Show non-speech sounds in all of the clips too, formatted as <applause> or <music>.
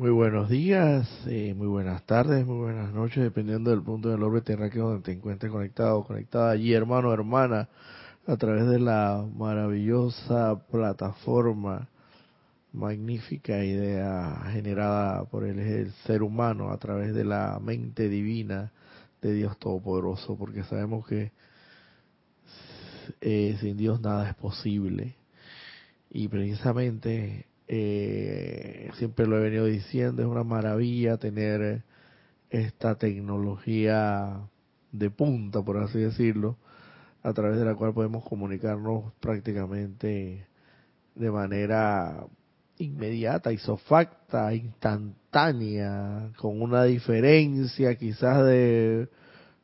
Muy buenos días, eh, muy buenas tardes, muy buenas noches, dependiendo del punto del orbe terráqueo donde te encuentres conectado, conectada allí, hermano, hermana, a través de la maravillosa plataforma, magnífica idea generada por el, el ser humano a través de la mente divina de Dios Todopoderoso, porque sabemos que eh, sin Dios nada es posible. Y precisamente eh, siempre lo he venido diciendo, es una maravilla tener esta tecnología de punta, por así decirlo, a través de la cual podemos comunicarnos prácticamente de manera inmediata, isofacta, instantánea, con una diferencia quizás de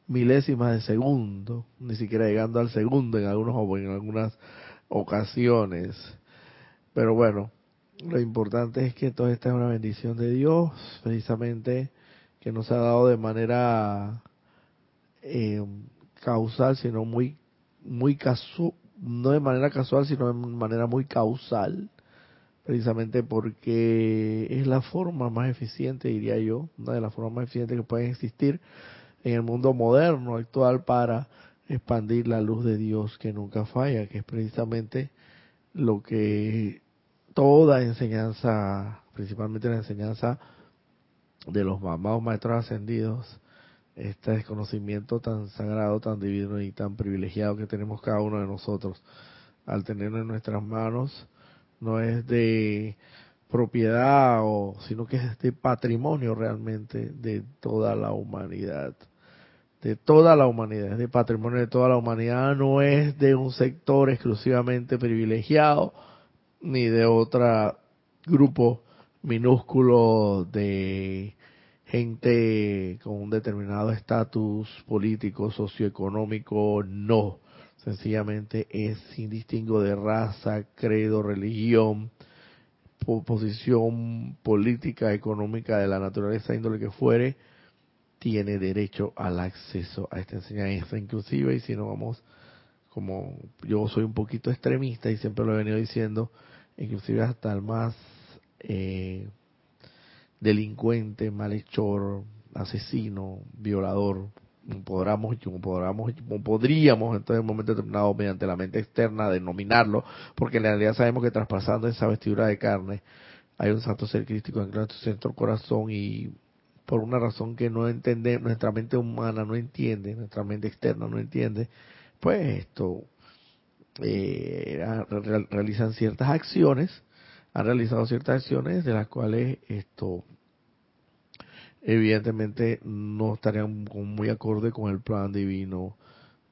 milésimas de segundo, ni siquiera llegando al segundo en algunos en algunas ocasiones. Pero bueno, lo importante es que todo esta es una bendición de Dios, precisamente que nos ha dado de manera eh, causal, sino muy, muy casual, no de manera casual, sino de manera muy causal, precisamente porque es la forma más eficiente, diría yo, una de las formas más eficientes que pueden existir en el mundo moderno actual para expandir la luz de Dios que nunca falla, que es precisamente lo que toda enseñanza, principalmente la enseñanza de los mamados maestros ascendidos, este desconocimiento tan sagrado, tan divino y tan privilegiado que tenemos cada uno de nosotros al tenerlo en nuestras manos, no es de propiedad o sino que es de patrimonio realmente de toda la humanidad. De toda la humanidad es de patrimonio de toda la humanidad no es de un sector exclusivamente privilegiado ni de otro grupo minúsculo de gente con un determinado estatus político, socioeconómico, no. Sencillamente es sin distingo de raza, credo, religión, posición política, económica, de la naturaleza, índole que fuere, tiene derecho al acceso a esta enseñanza inclusive y si no vamos como yo soy un poquito extremista y siempre lo he venido diciendo inclusive hasta el más eh, delincuente, malhechor, asesino, violador, podríamos, podríamos, podríamos entonces en un momento determinado mediante la mente externa denominarlo, porque en realidad sabemos que traspasando esa vestidura de carne hay un santo ser crístico en nuestro centro corazón y por una razón que no entendemos, nuestra mente humana no entiende, nuestra mente externa no entiende, pues esto eh, realizan ciertas acciones, han realizado ciertas acciones de las cuales esto evidentemente no estarían muy acorde con el plan divino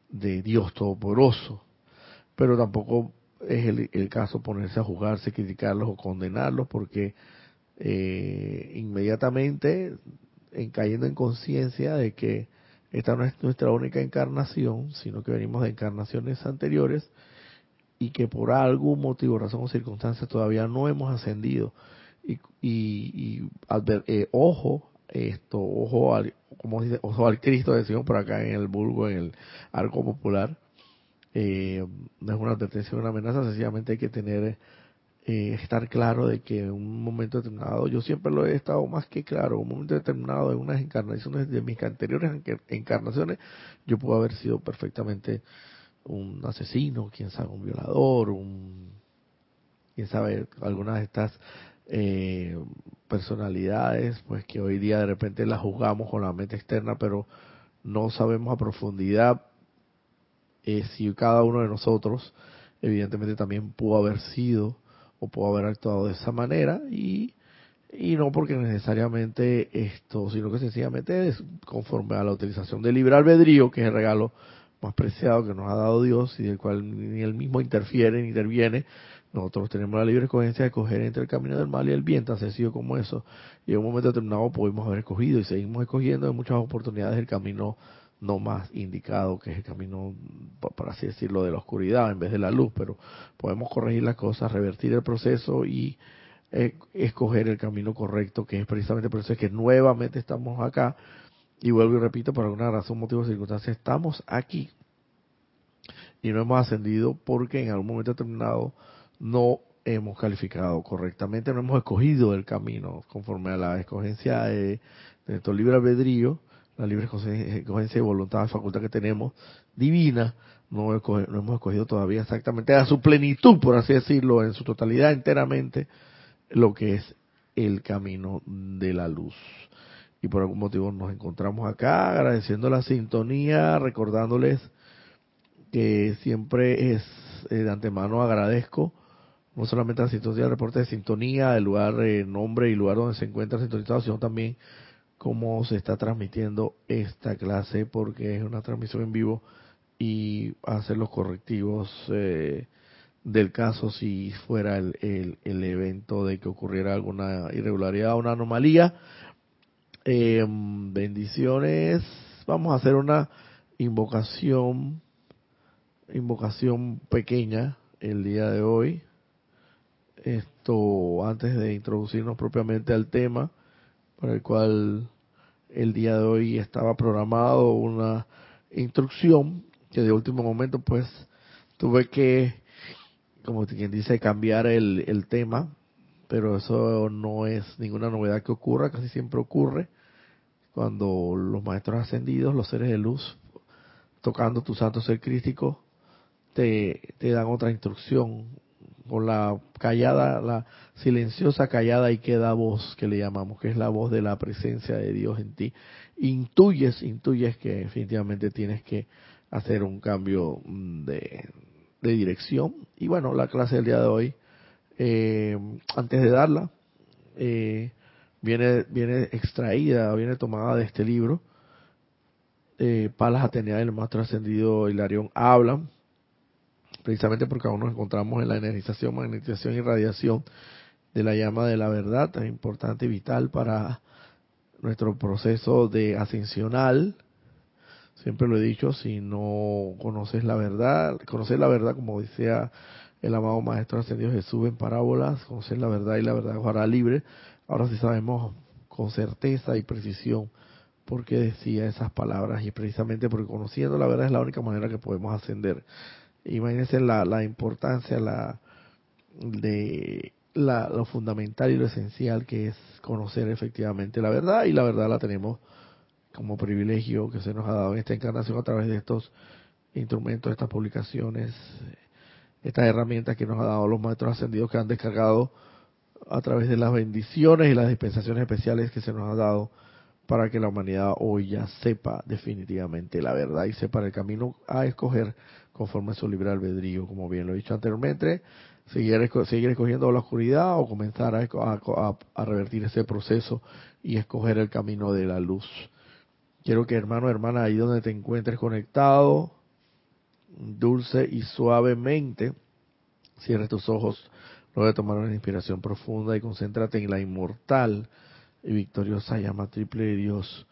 de Dios Todopoderoso, pero tampoco es el, caso ponerse a juzgarse, criticarlos o condenarlos, porque eh, inmediatamente en cayendo en conciencia de que esta no es nuestra única encarnación, sino que venimos de encarnaciones anteriores y que por algún motivo, razón o circunstancia todavía no hemos ascendido. Y, y, eh, ojo, esto, ojo al, como dice, ojo al Cristo, decimos por acá en el vulgo, en el arco popular, eh, no es una advertencia, una amenaza, sencillamente hay que tener eh, estar claro de que en un momento determinado, yo siempre lo he estado más que claro, en un momento determinado de unas encarnaciones de mis anteriores encarnaciones, yo puedo haber sido perfectamente un asesino, quién sabe, un violador, un, quién sabe, algunas de estas eh, personalidades, pues que hoy día de repente las juzgamos con la mente externa, pero no sabemos a profundidad eh, si cada uno de nosotros, evidentemente también pudo haber sido o puedo haber actuado de esa manera y, y no porque necesariamente esto, sino que sencillamente es conforme a la utilización del libre albedrío, que es el regalo más preciado que nos ha dado Dios y del cual ni él mismo interfiere ni interviene. Nosotros tenemos la libre escogencia de escoger entre el camino del mal y el bien, tan sencillo como eso. Y en un momento determinado pudimos haber escogido y seguimos escogiendo en muchas oportunidades el camino no más indicado, que es el camino, por así decirlo, de la oscuridad en vez de la luz, pero podemos corregir las cosas, revertir el proceso y eh, escoger el camino correcto, que es precisamente por eso es que nuevamente estamos acá, y vuelvo y repito, por alguna razón, motivo o circunstancia, estamos aquí y no hemos ascendido porque en algún momento determinado no hemos calificado correctamente, no hemos escogido el camino conforme a la escogencia de, nuestro libre albedrío, la libre escogencia de voluntad, facultad que tenemos divina, no, no hemos escogido todavía exactamente a su plenitud, por así decirlo, en su totalidad, enteramente, lo que es el camino de la luz. Y por algún motivo nos encontramos acá agradeciendo la sintonía, recordándoles que siempre es eh, de antemano agradezco no solamente la sintonía, el reporte de sintonía, el lugar, el nombre y lugar donde se encuentra sintonizado, sino también cómo se está transmitiendo esta clase, porque es una transmisión en vivo y hacer los correctivos eh, del caso si fuera el, el, evento de que ocurriera alguna irregularidad o una anomalía. Em, bendiciones. Vamos a hacer una invocación, invocación pequeña el día de hoy. Esto antes de introducirnos propiamente al tema, para el cual el día de hoy estaba programado una instrucción que de último momento pues tuve que, como quien dice, cambiar el, el tema, pero eso no es ninguna novedad que ocurra, casi siempre ocurre cuando los maestros ascendidos, los seres de luz, tocando tu santo ser crístico, te, te dan otra instrucción, con la callada, la silenciosa callada y queda voz que le llamamos, que es la voz de la presencia de Dios en ti. Intuyes, intuyes que definitivamente tienes que hacer un cambio mm, de, dirección. Y bueno, la clase del día de hoy, eh, antes de darla, eh, viene, viene extraída, viene tomada de este libro. Eh, Palas Atenea del Maestro Ascendido Hilarión hablan precisamente porque aún nos encontramos en la energización, magnetización y radiación de la llama de la verdad, tan importante y vital para nuestro proceso de ascensional. Siempre lo he dicho, si no conoces la verdad, conocer la verdad, como decía el amado Maestro Ascendido Jesús en parábolas, conocer la verdad y la verdad os libre. Ahora sí sabemos con certeza y precisión por qué decía esas palabras y precisamente porque conociendo la verdad es la única manera que podemos ascender. Imagínense la, la importancia la, de la, lo fundamental y lo esencial que es conocer efectivamente la verdad y la verdad la tenemos como privilegio que se nos ha dado en esta encarnación a través de estos instrumentos, estas publicaciones, estas herramientas que nos ha dado los maestros ascendidos que han descargado a través de las bendiciones y las dispensaciones especiales que se nos ha dado para que la humanidad hoy ya sepa definitivamente la verdad y sepa el camino a escoger conforme a su libre albedrío, como bien lo he dicho anteriormente, seguir, seguir escogiendo la oscuridad o comenzar a, revertir ese proceso y escoger el camino de la luz. Quiero que hermano, hermana, ahí donde te encuentres conectado, dulce y suavemente, cierres tus ojos, luego de tomar una inspiración profunda y concéntrate en la inmortal y victoriosa llama triple de Dios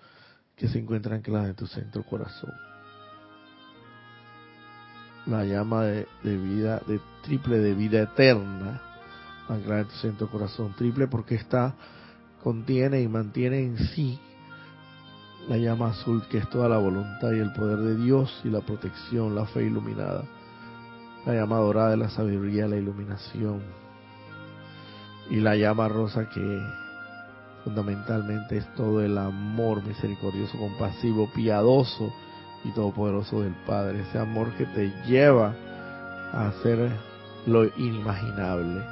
que se encuentra anclada en tu centro corazón. La llama de, vida, de triple de vida eterna, anclada en tu centro corazón, triple porque está, contiene y mantiene en sí la llama azul que es toda la voluntad y el poder de Dios y la protección, la fe iluminada, la llama dorada de la sabiduría, la iluminación y la llama rosa que fundamentalmente es todo el amor misericordioso, compasivo, piadoso, y todopoderoso del Padre, ese amor que te lleva a hacer lo inimaginable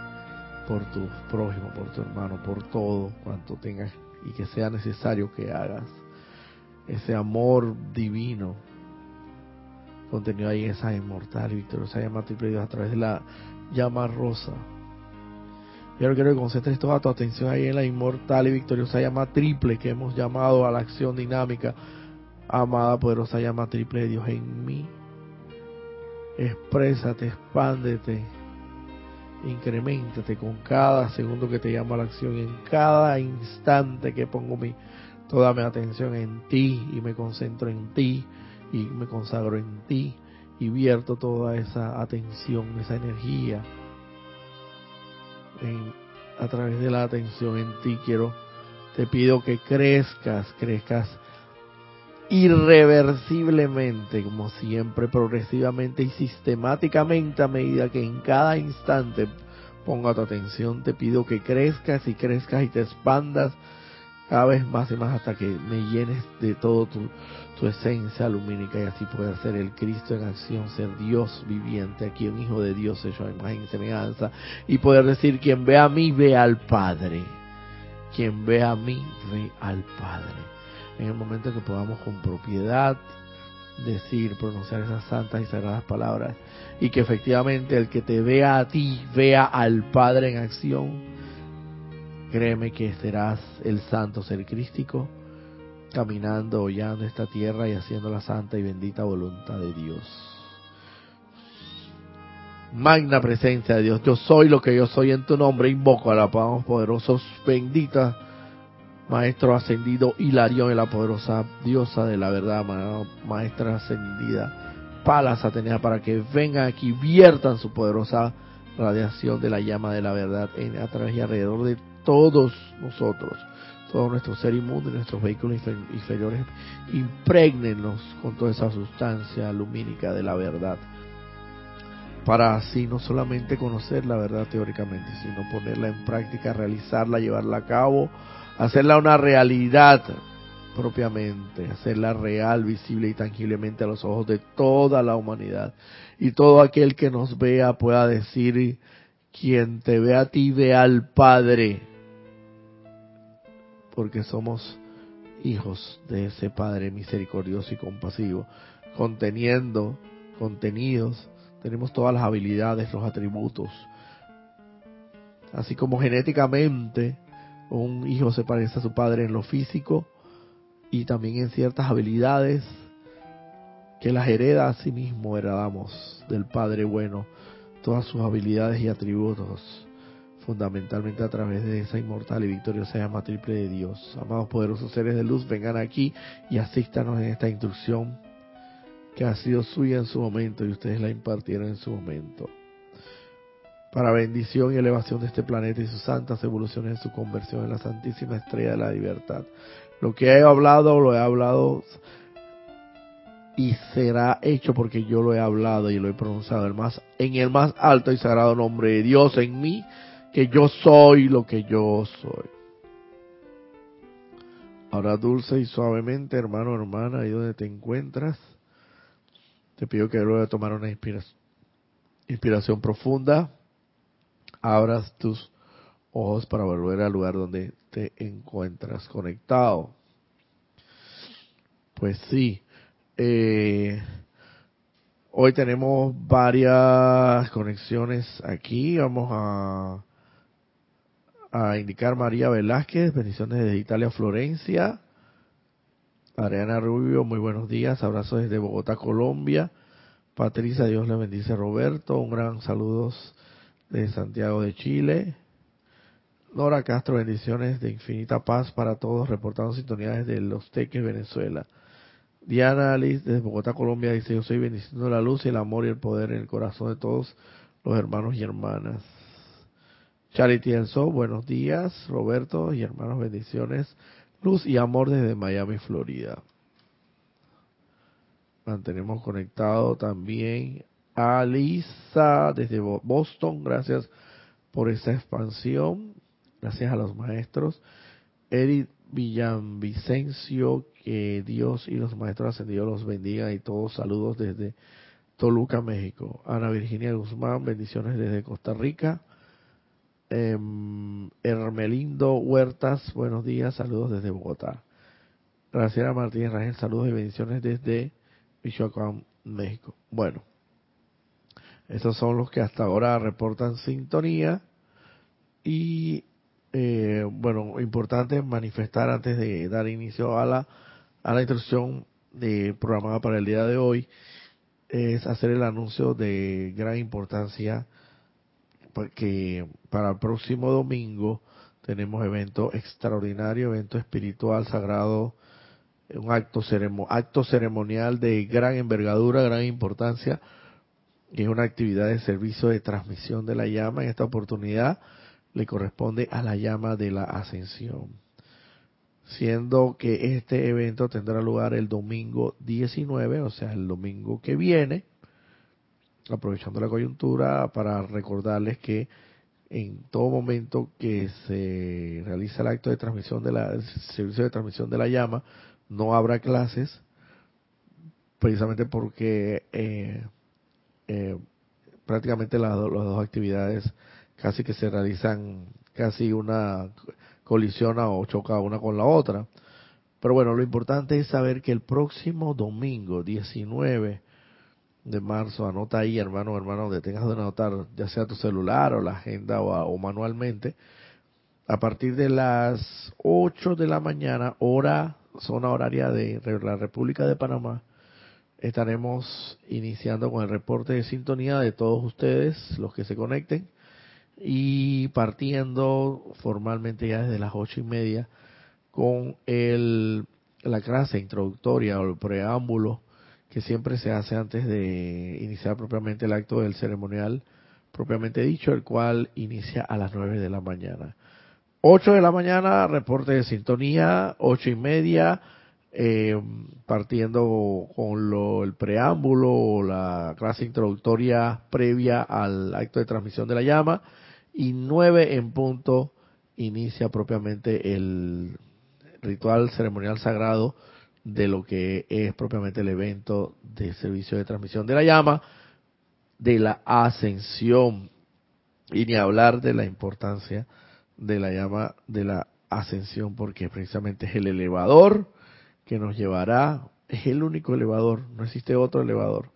por tu prójimo, por tu hermano, por todo cuanto tengas y que sea necesario que hagas. Ese amor divino contenido ahí en esa inmortal victoriosa llama triple Dios a través de la llama rosa. Yo quiero que concentres toda tu atención ahí en la inmortal y victoriosa llama triple que hemos llamado a la acción dinámica. Amada poderosa llama triple de Dios en mí. Exprésate, expándete, incrementate con cada segundo que te llamo a la acción, en cada instante que pongo mi, toda mi atención en ti y me concentro en ti y me consagro en ti y vierto toda esa atención, esa energía a través de la atención en ti quiero te pido que crezcas, crezcas irreversiblemente, como siempre, progresivamente y sistemáticamente a medida que en cada instante ponga tu atención, te pido que crezcas y crezcas y te expandas cada vez más y más hasta que me llenes de todo tu, tu esencia lumínica y así poder ser el Cristo en acción, ser Dios viviente, aquí un hijo de Dios hecho a imagen y semejanza, y poder decir, quien ve a mí, ve al Padre. Quien ve a mí, ve al Padre. En el momento que podamos con propiedad decir, pronunciar esas santas y sagradas palabras, y que efectivamente el que te vea a ti, vea al Padre en acción, Créeme que serás el santo ser crístico, caminando, hollando esta tierra y haciendo la santa y bendita voluntad de Dios. Magna presencia de Dios, yo soy lo que yo soy en tu nombre, invoco a la poderosos bendita Maestro ascendido Hilarión, la poderosa diosa de la verdad, Maestra ascendida, Palas Atenea, para que vengan aquí, viertan su poderosa radiación de la llama de la verdad en, a través y alrededor de todos nosotros, todo nuestro ser inmundo y nuestros vehículos inferiores, impregnenlos con toda esa sustancia lumínica de la verdad, para así no solamente conocer la verdad teóricamente, sino ponerla en práctica, realizarla, llevarla a cabo, hacerla una realidad propiamente, hacerla real, visible y tangiblemente a los ojos de toda la humanidad. Y todo aquel que nos vea pueda decir, quien te ve a ti ve al Padre porque somos hijos de ese Padre misericordioso y compasivo, conteniendo, contenidos, tenemos todas las habilidades, los atributos. Así como genéticamente un hijo se parece a su padre en lo físico y también en ciertas habilidades que las hereda a sí mismo heredamos del Padre bueno, todas sus habilidades y atributos fundamentalmente a través de esa inmortal y victoriosa llama triple de Dios. Amados poderosos seres de luz, vengan aquí y asístanos en esta instrucción que ha sido suya en su momento y ustedes la impartieron en su momento. Para bendición y elevación de este planeta y sus santas evoluciones en su conversión en la Santísima Estrella de la Libertad. Lo que he hablado, lo he hablado y será hecho porque yo lo he hablado y lo he pronunciado el más, en el más alto y sagrado nombre de Dios en mí que yo soy lo que yo soy. Ahora dulce y suavemente, hermano, hermana, ahí donde te encuentras, te pido que luego de tomar una inspiración, inspiración profunda, abras tus ojos para volver al lugar donde te encuentras conectado. Pues sí, eh, hoy tenemos varias conexiones aquí. Vamos a a indicar María Velázquez, bendiciones desde Italia, Florencia. Ariana Rubio, muy buenos días, abrazos desde Bogotá, Colombia. Patricia, Dios le bendice Roberto, un gran saludos de Santiago de Chile. Nora Castro, bendiciones de infinita paz para todos, reportando sintonía desde Los Teques, Venezuela. Diana Alice, desde Bogotá, Colombia, dice, yo soy bendiciendo la luz y el amor y el poder en el corazón de todos los hermanos y hermanas. Charity Enzo, buenos días, Roberto y hermanos, bendiciones, luz y amor desde Miami, Florida. Mantenemos conectado también a Lisa desde Boston, gracias por esa expansión, gracias a los maestros. Edith Villanvicencio, que Dios y los maestros ascendidos los bendiga y todos saludos desde Toluca, México. Ana Virginia Guzmán, bendiciones desde Costa Rica. Eh, Hermelindo Huertas, buenos días, saludos desde Bogotá. Gracias Martínez Rangel, saludos y bendiciones desde Michoacán, México. Bueno, esos son los que hasta ahora reportan sintonía. Y eh, bueno, importante manifestar antes de dar inicio a la, a la instrucción de, programada para el día de hoy, es hacer el anuncio de gran importancia porque para el próximo domingo tenemos evento extraordinario, evento espiritual sagrado, un acto, acto ceremonial de gran envergadura, gran importancia, y es una actividad de servicio de transmisión de la llama. En esta oportunidad le corresponde a la llama de la ascensión, siendo que este evento tendrá lugar el domingo 19, o sea, el domingo que viene, aprovechando la coyuntura para recordarles que en todo momento que se realiza el acto de transmisión de servicio de transmisión de la llama, no habrá clases, precisamente porque eh, eh, prácticamente las, las, dos actividades casi que se realizan casi una colisiona o choca una con la otra. Pero bueno, lo importante es saber que el próximo domingo 19 de marzo, anota ahí, hermano, hermano, donde tengas de anotar, ya sea tu celular o la agenda o, manualmente, a partir de las 8 de la mañana, hora, zona horaria de la República de Panamá, estaremos iniciando con el reporte de sintonía de todos ustedes, los que se conecten, y partiendo formalmente ya desde las ocho y media con el, la clase introductoria o el preámbulo que siempre se hace antes de iniciar propiamente el acto del ceremonial propiamente dicho, el cual inicia a las nueve de la mañana. Ocho de la mañana, reporte de sintonía, ocho y media, eh, partiendo con lo, el preámbulo o la clase introductoria previa al acto de transmisión de la llama, y nueve en punto inicia propiamente el ritual ceremonial sagrado de lo que es propiamente el evento de servicio de transmisión de la llama, de la ascensión, y ni hablar de la importancia de la llama de la ascensión, porque precisamente es el elevador que nos llevará, es el único elevador, no existe otro elevador.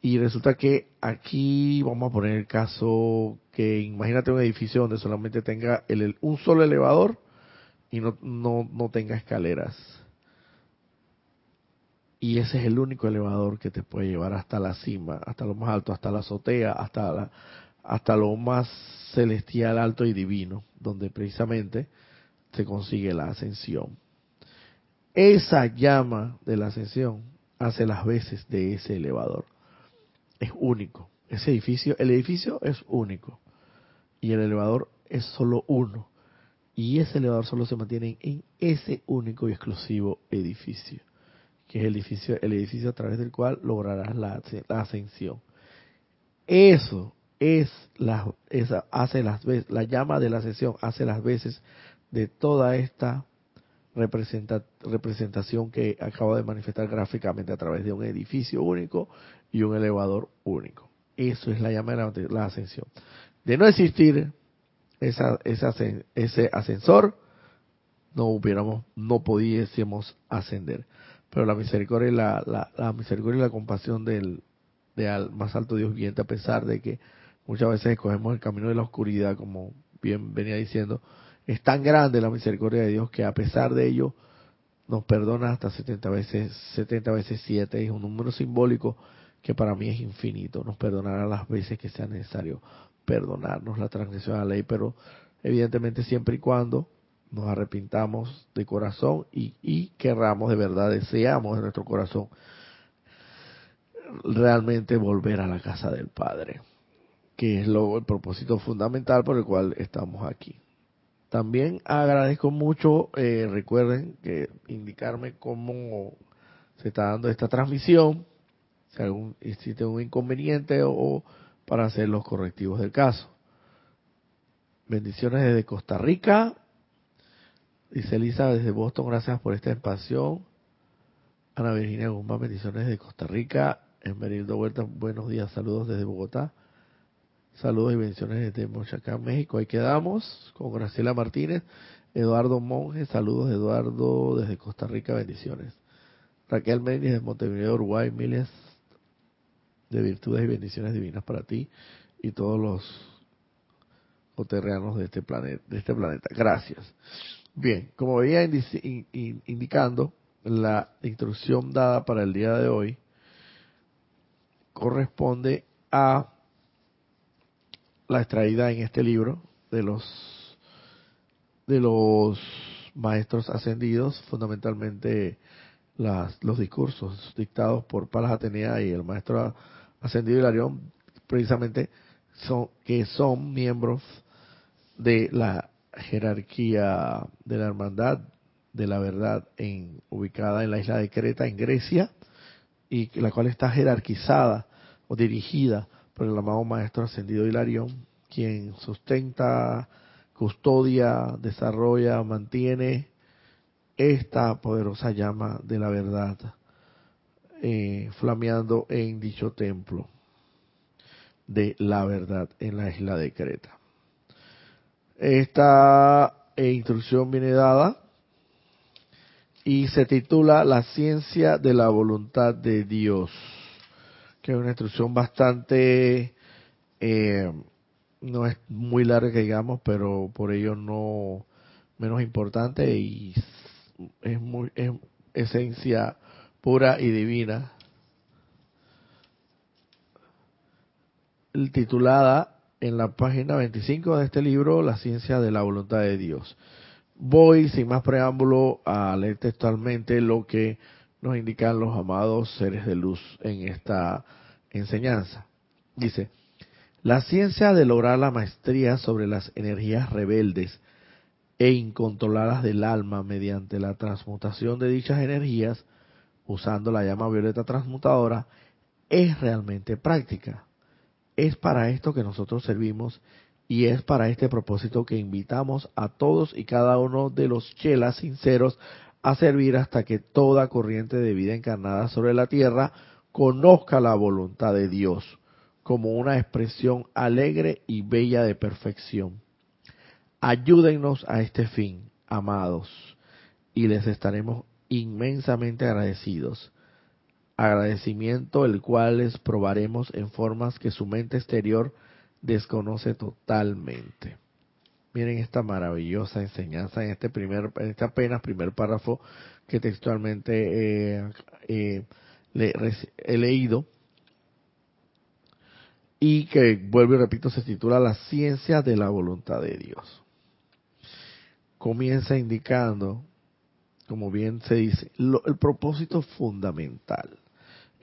Y resulta que aquí vamos a poner el caso que imagínate un edificio donde solamente tenga el, un solo elevador y no, no, no tenga escaleras y ese es el único elevador que te puede llevar hasta la cima, hasta lo más alto, hasta la azotea, hasta hasta lo más celestial, alto y divino, donde precisamente se consigue la ascensión. Esa llama de la ascensión hace las veces de ese elevador. Es único. Ese edificio, el edificio es único y el elevador es solo uno. Y ese elevador solo se mantiene en ese único y exclusivo edificio que es el edificio, el edificio a través del cual lograrás la, ascensión. Eso es la, esa, hace las veces, la llama de la ascensión hace las veces de toda esta representación que acabo de manifestar gráficamente a través de un edificio único y un elevador único. Eso es la llama de la, ascensión. De no existir esa, esa, ese ascensor, no hubiéramos, no pudiésemos ascender pero la misericordia y la, la, misericordia y la compasión del más alto Dios viviente, a pesar de que muchas veces escogemos el camino de la oscuridad, como bien venía diciendo, es tan grande la misericordia de Dios que a pesar de ello nos perdona hasta 70 veces, 70 veces 7, es un número simbólico que para mí es infinito, nos perdonará las veces que sea necesario perdonarnos la transgresión a la ley, pero evidentemente siempre y cuando nos arrepintamos de corazón y, y querramos de verdad, deseamos en nuestro corazón realmente volver a la casa del Padre, que es lo, el propósito fundamental por el cual estamos aquí. También agradezco mucho, eh, recuerden que indicarme cómo se está dando esta transmisión, si algún, existe un inconveniente o para hacer los correctivos del caso. Bendiciones desde Costa Rica Dice Elisa desde Boston, gracias por esta expansión. Ana Virginia Guzmán, bendiciones de Costa Rica. Esmerildo Huerta, buenos días, saludos desde Bogotá. Saludos y bendiciones desde Mochacán, México. Ahí quedamos con Graciela Martínez. Eduardo Monge, saludos Eduardo desde Costa Rica, bendiciones. Raquel Méndez de Montevideo, Uruguay, miles de virtudes y bendiciones divinas para ti y todos los coterreanos de este planeta. De este planeta. Gracias. Bien, como veía indicando, la instrucción dada para el día de hoy corresponde a la extraída en este libro de los de los maestros ascendidos, fundamentalmente las, los discursos dictados por Palas Atenea y el maestro ascendido Hilarión, precisamente son que son miembros de la jerarquía de la hermandad de la verdad en, ubicada en la isla de Creta, en Grecia, y la cual está jerarquizada o dirigida por el amado Maestro Ascendido Hilarión, quien sustenta, custodia, desarrolla, mantiene esta poderosa llama de la verdad eh, flameando en dicho templo de la verdad en la isla de Creta. Esta eh, instrucción viene dada y se titula La ciencia de la voluntad de Dios, que es una instrucción bastante, eh, no es muy larga, digamos, pero por ello no menos importante y es muy es esencia pura y divina, titulada en la página 25 de este libro, La ciencia de la voluntad de Dios. Voy, sin más preámbulo, a leer textualmente lo que nos indican los amados seres de luz en esta enseñanza. Dice, la ciencia de lograr la maestría sobre las energías rebeldes e incontroladas del alma mediante la transmutación de dichas energías usando la llama violeta transmutadora es realmente práctica. Es para esto que nosotros servimos y es para este propósito que invitamos a todos y cada uno de los chelas sinceros a servir hasta que toda corriente de vida encarnada sobre la tierra conozca la voluntad de Dios como una expresión alegre y bella de perfección. Ayúdennos a este fin, amados, y les estaremos inmensamente agradecidos. Agradecimiento el cual les probaremos en formas que su mente exterior desconoce totalmente. Miren esta maravillosa enseñanza en este primer, en este apenas primer párrafo que textualmente eh, eh, he leído y que vuelvo y repito se titula La ciencia de la voluntad de Dios. Comienza indicando como bien se dice, el propósito fundamental,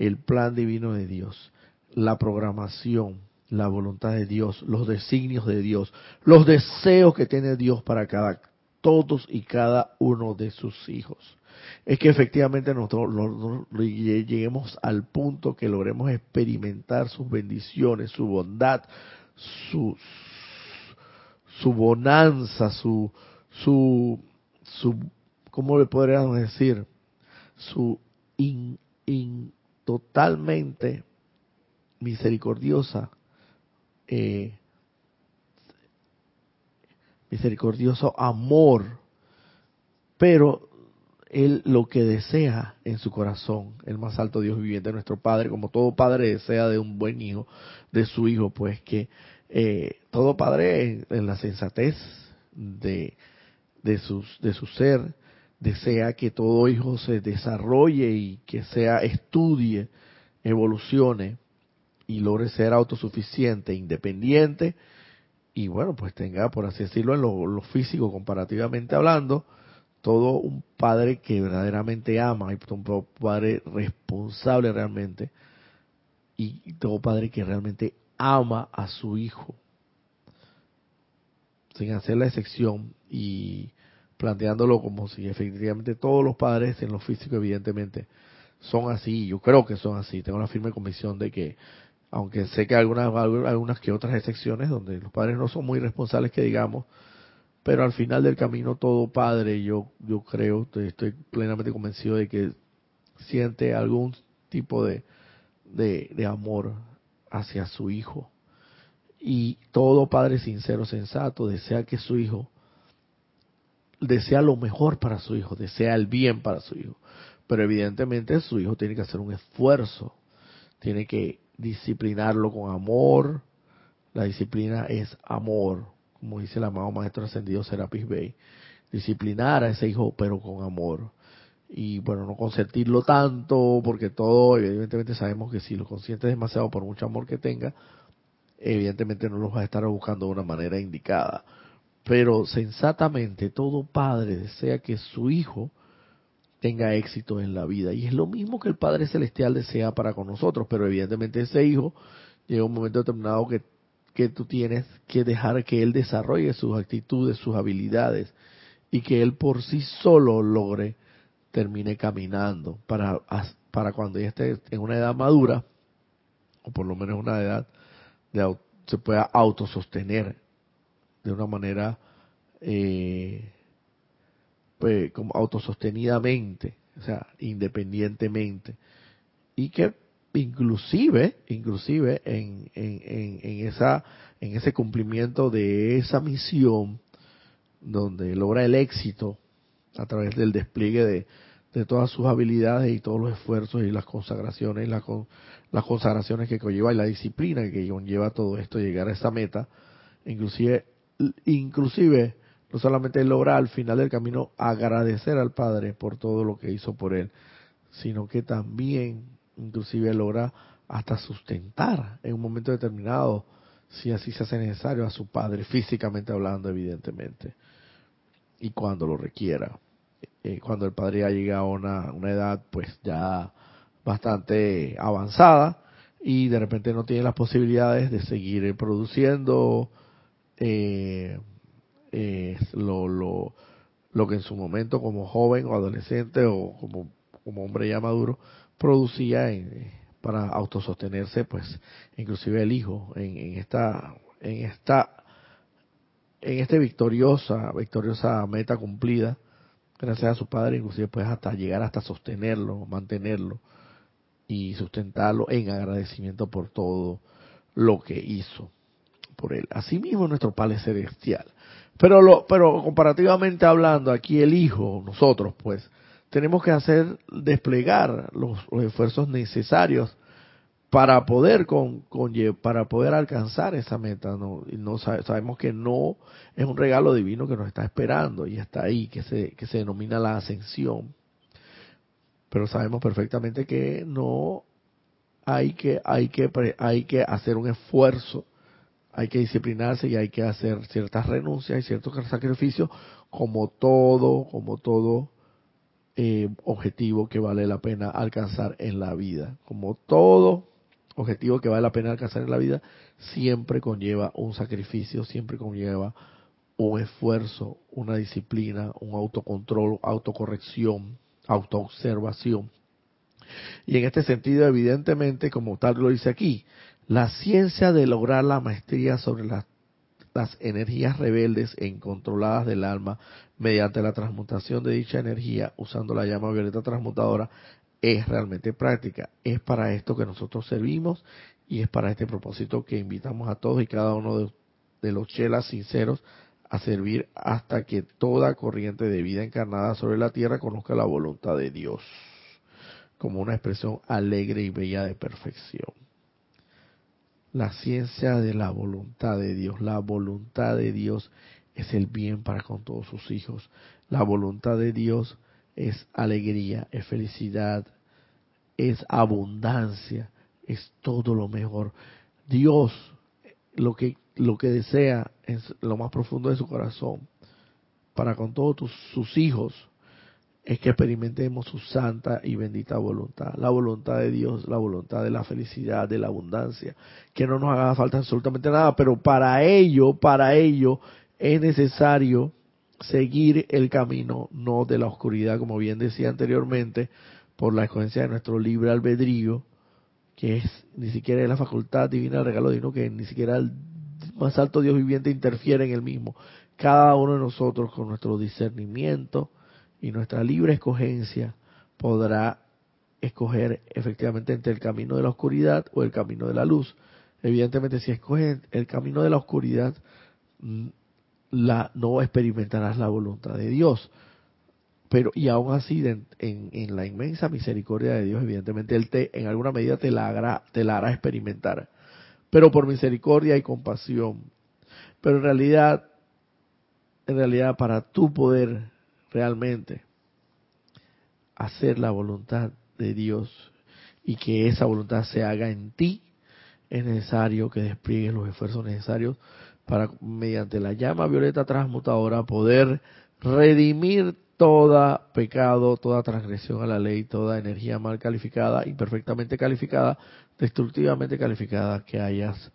el plan divino de Dios, la programación, la voluntad de Dios, los designios de Dios, los deseos que tiene Dios para cada todos y cada uno de sus hijos. Es que efectivamente nosotros lleguemos al punto que logremos experimentar sus bendiciones, su bondad, su, su bonanza, su, su, su ¿cómo le podríamos decir? Su in, totalmente misericordiosa, eh, misericordioso amor, pero él lo que desea en su corazón, el más alto Dios viviente, nuestro Padre, como todo padre desea de un buen hijo, de su hijo, pues que eh, todo padre en, la sensatez de, de, sus, de su ser, desea que todo hijo se desarrolle y que sea, estudie, evolucione y logre ser autosuficiente, independiente y bueno, pues tenga, por así decirlo, en lo, físico comparativamente hablando, todo un padre que verdaderamente ama, y un padre responsable realmente, y todo padre que realmente ama a su hijo, sin hacer la excepción y planteándolo como si efectivamente todos los padres en lo físico evidentemente son así, yo creo que son así, tengo la firme convicción de que aunque sé que algunas, algunas que otras excepciones donde los padres no son muy responsables que digamos, pero al final del camino todo padre, yo, yo creo, estoy plenamente convencido de que siente algún tipo de, de, de amor hacia su hijo. Y todo padre sincero, sensato, desea que su hijo desea lo mejor para su hijo, desea el bien para su hijo. Pero evidentemente su hijo tiene que hacer un esfuerzo, tiene que disciplinarlo con amor. La disciplina es amor, como dice el amado Maestro Ascendido Serapis Bey. Disciplinar a ese hijo, pero con amor. Y bueno, no consentirlo tanto, porque todo, evidentemente sabemos que si lo consientes demasiado por mucho amor que tenga, evidentemente no lo va a estar buscando de una manera indicada. Pero sensatamente todo padre desea que su hijo tenga éxito en la vida. Y es lo mismo que el Padre Celestial desea para con nosotros. Pero evidentemente ese hijo llega un momento determinado que, que tú tienes que dejar que él desarrolle sus actitudes, sus habilidades. Y que él por sí solo logre, termine caminando. Para, para cuando ya esté en una edad madura, o por lo menos una edad de, se pueda autosostener de una manera eh, pues, como autosostenidamente, o sea, independientemente, y que inclusive, inclusive en, en, en, esa, en ese cumplimiento de esa misión, donde logra el éxito a través del despliegue de, de todas sus habilidades y todos los esfuerzos y las consagraciones, las, las consagraciones que conlleva y la disciplina que conlleva todo esto, llegar a esa meta, inclusive, inclusive no solamente logra al final del camino agradecer al Padre por todo lo que hizo por él, sino que también inclusive logra hasta sustentar en un momento determinado, si así se hace necesario, a su Padre, físicamente hablando, evidentemente, y cuando lo requiera. Eh, cuando el padre ya llega a una, una edad pues ya bastante avanzada y de repente no tiene las posibilidades de seguir produciendo eh, eh, lo, lo, lo que en su momento como joven o adolescente o como, como hombre ya maduro producía para autosostenerse pues inclusive el hijo en, en esta en esta en este victoriosa victoriosa meta cumplida gracias a su padre, inclusive puedes hasta llegar hasta sostenerlo, mantenerlo y sustentarlo en agradecimiento por todo lo que hizo por él. Asimismo nuestro Padre Celestial. Pero, lo, pero comparativamente hablando, aquí el Hijo, nosotros pues, tenemos que hacer desplegar los esfuerzos necesarios para poder con, para poder alcanzar esa meta no no sabemos que no es un regalo divino que nos está esperando y está ahí que se que se denomina la ascensión pero sabemos perfectamente que no hay que hay que hay que hacer un esfuerzo hay que disciplinarse y hay que hacer ciertas renuncias y ciertos sacrificios como todo como todo eh, objetivo que vale la pena alcanzar en la vida como todo objetivo que vale la pena alcanzar en la vida, siempre conlleva un sacrificio, siempre conlleva un esfuerzo, una disciplina, un autocontrol, autocorrección, autoobservación. Y en este sentido, evidentemente, como tal lo dice aquí, la ciencia de lograr la maestría sobre las, energías rebeldes e incontroladas del alma mediante la transmutación de dicha energía usando la llama violeta transmutadora es realmente práctica. Es para esto que nosotros servimos y es para este propósito que invitamos a todos y cada uno de, los chelas sinceros a servir hasta que toda corriente de vida encarnada sobre la tierra conozca la voluntad de Dios como una expresión alegre y bella de perfección. La ciencia de la voluntad de Dios, la voluntad de Dios es el bien para con todos sus hijos. La voluntad de Dios es alegría, es felicidad, es abundancia, es todo lo mejor. Dios lo que lo que desea es lo más profundo de su corazón para con todos sus hijos es que experimentemos su santa y bendita voluntad, la voluntad de Dios, la voluntad de la felicidad, de la abundancia, que no nos haga falta absolutamente nada, pero para ello, para ello es necesario seguir el camino no de la oscuridad, como bien decía anteriormente, por la escogencia de nuestro libre albedrío, que es ni siquiera es la facultad divina del regalo divino, que ni siquiera el más alto Dios viviente interfiere en el mismo. Cada uno de nosotros con nuestro discernimiento y nuestra libre escogencia podrá escoger efectivamente entre el camino de la oscuridad o el camino de la luz. Evidentemente, si escoges el camino de la oscuridad, mm, la, no experimentarás la voluntad de Dios. Pero, y aún así, en, en, la inmensa misericordia de Dios, evidentemente, Él te, en alguna medida te la, hará, te la hará experimentar. Pero por misericordia y compasión. Pero en realidad, en realidad, para tú poder realmente hacer la voluntad de Dios y que esa voluntad se haga en ti, es necesario que despliegues los esfuerzos necesarios para mediante la llama violeta transmutadora poder redimir toda pecado, toda transgresión a la ley, toda energía mal calificada, imperfectamente calificada, destructivamente calificada que hayas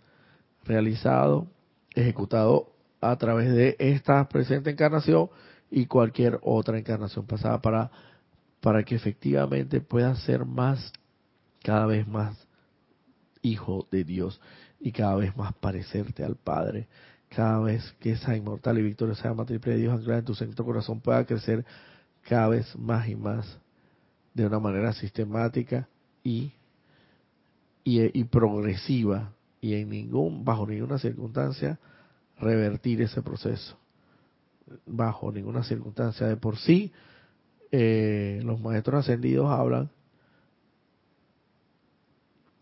realizado, ejecutado a través de esta presente encarnación y cualquier otra encarnación pasada para para que efectivamente puedas ser más cada vez más hijo de Dios y cada vez más parecerte al Padre. Cada vez que esa inmortal y victoriosa llama triple de Dios anclada en tu centro corazón pueda crecer cada vez más y más de una manera sistemática y, y, progresiva y en ningún bajo ninguna circunstancia revertir ese proceso bajo ninguna circunstancia. De por sí eh, los maestros ascendidos hablan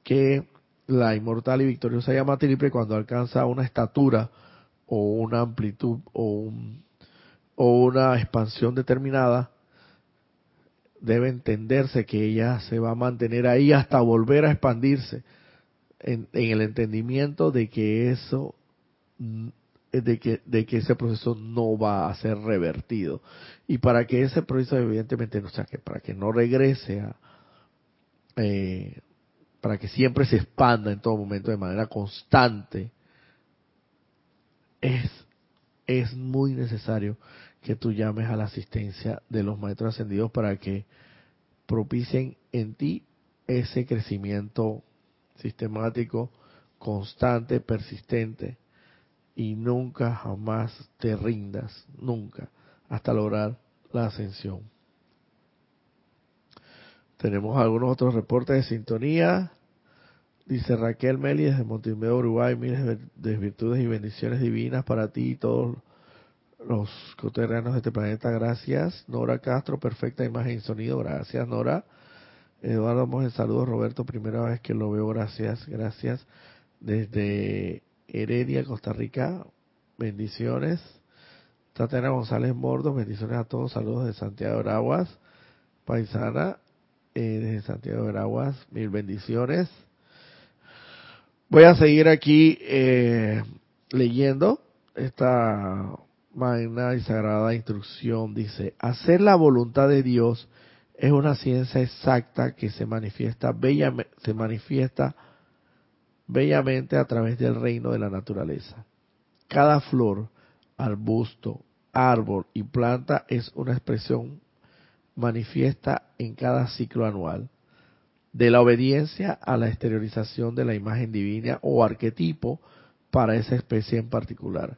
que la inmortal y victoriosa llama triple cuando alcanza una estatura o una amplitud o, o una expansión determinada, debe entenderse que ella se va a mantener ahí hasta volver a expandirse en, el entendimiento de que eso de que, de que ese proceso no va a ser revertido. Y para que ese proceso, evidentemente, o sea, que para que no regrese a, eh, para que siempre se expanda en todo momento de manera constante, es, es muy necesario que tú llames a la asistencia de los maestros ascendidos para que propicien en ti ese crecimiento sistemático, constante, persistente, y nunca jamás te rindas, nunca, hasta lograr la ascensión. Tenemos algunos otros reportes de sintonía. Dice Raquel Meli desde Montevideo, Uruguay, miles de virtudes y bendiciones divinas para ti y todos los coterranos de este planeta. Gracias. Nora Castro, perfecta imagen y sonido. Gracias, Nora. Eduardo Mojes, saludos. Roberto, primera vez que lo veo. Gracias, gracias. Desde Heredia, Costa Rica. Bendiciones. Tatiana González Mordo, bendiciones a todos. Saludos de Santiago de Aguas. Paisana, eh, desde Santiago de Aguas. Mil bendiciones. Voy a seguir aquí eh, leyendo esta magna y sagrada instrucción. Dice, hacer la voluntad de Dios es una ciencia exacta que se manifiesta, bellamente, se manifiesta bellamente a través del reino de la naturaleza. Cada flor, arbusto, árbol y planta es una expresión manifiesta en cada ciclo anual de la obediencia a la exteriorización de la imagen divina o arquetipo para esa especie en particular,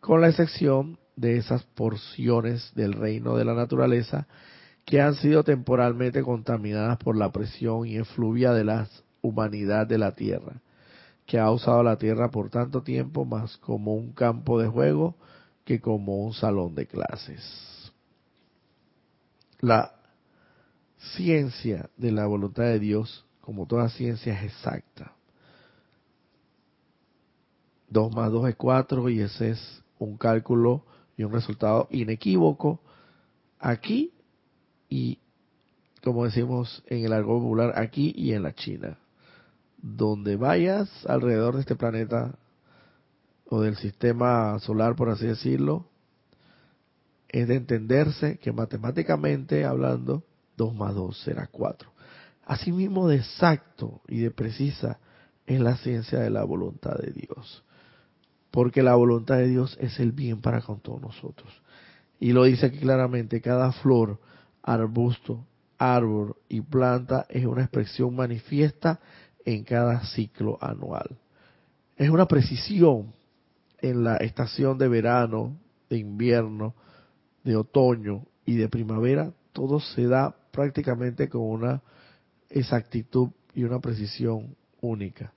con la excepción de esas porciones del reino de la naturaleza que han sido temporalmente contaminadas por la presión y efluvia de la humanidad de la tierra, que ha usado la tierra por tanto tiempo más como un campo de juego que como un salón de clases. La ciencia de la voluntad de Dios, como toda ciencia, es exacta. 2 más 2 es 4 y ese es un cálculo y un resultado inequívoco aquí y, como decimos en el argot popular, aquí y en la China. Donde vayas alrededor de este planeta o del sistema solar, por así decirlo, es de entenderse que matemáticamente hablando, 2 más 2 será 4. Asimismo de exacto y de precisa es la ciencia de la voluntad de Dios. Porque la voluntad de Dios es el bien para con todos nosotros. Y lo dice aquí claramente, cada flor, arbusto, árbol y planta es una expresión manifiesta en cada ciclo anual. Es una precisión en la estación de verano, de invierno, de otoño y de primavera, todo se da prácticamente con una exactitud y una precisión única.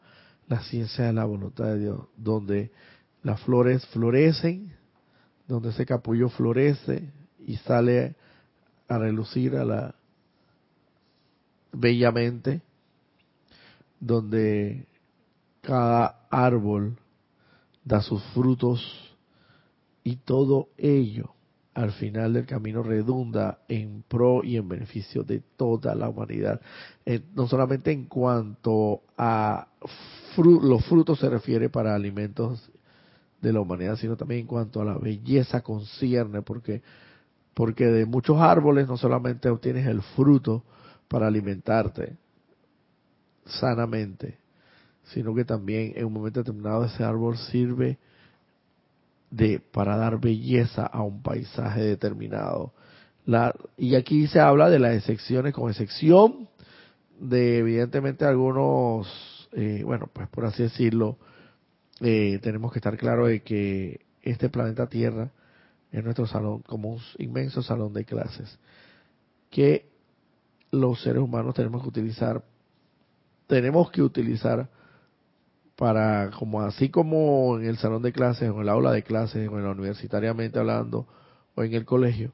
La ciencia de la voluntad de Dios, donde las flores florecen, donde ese capullo florece y sale a relucir a la bellamente, donde cada árbol da sus frutos y todo ello al final del camino redunda en pro y en beneficio de toda la humanidad. Eh, no solamente en cuanto a los frutos se refiere para alimentos de la humanidad, sino también en cuanto a la belleza concierne, porque, porque de muchos árboles no solamente obtienes el fruto para alimentarte sanamente, sino que también en un momento determinado ese árbol sirve de para dar belleza a un paisaje determinado. La, y aquí se habla de las excepciones, con excepción de evidentemente algunos, eh, bueno, pues por así decirlo, eh, tenemos que estar claros de que este planeta Tierra es nuestro salón, como un inmenso salón de clases, que los seres humanos tenemos que utilizar, tenemos que utilizar para, como así como en el salón de clases, o en el aula de clases, o en la universitariamente hablando, o en el colegio,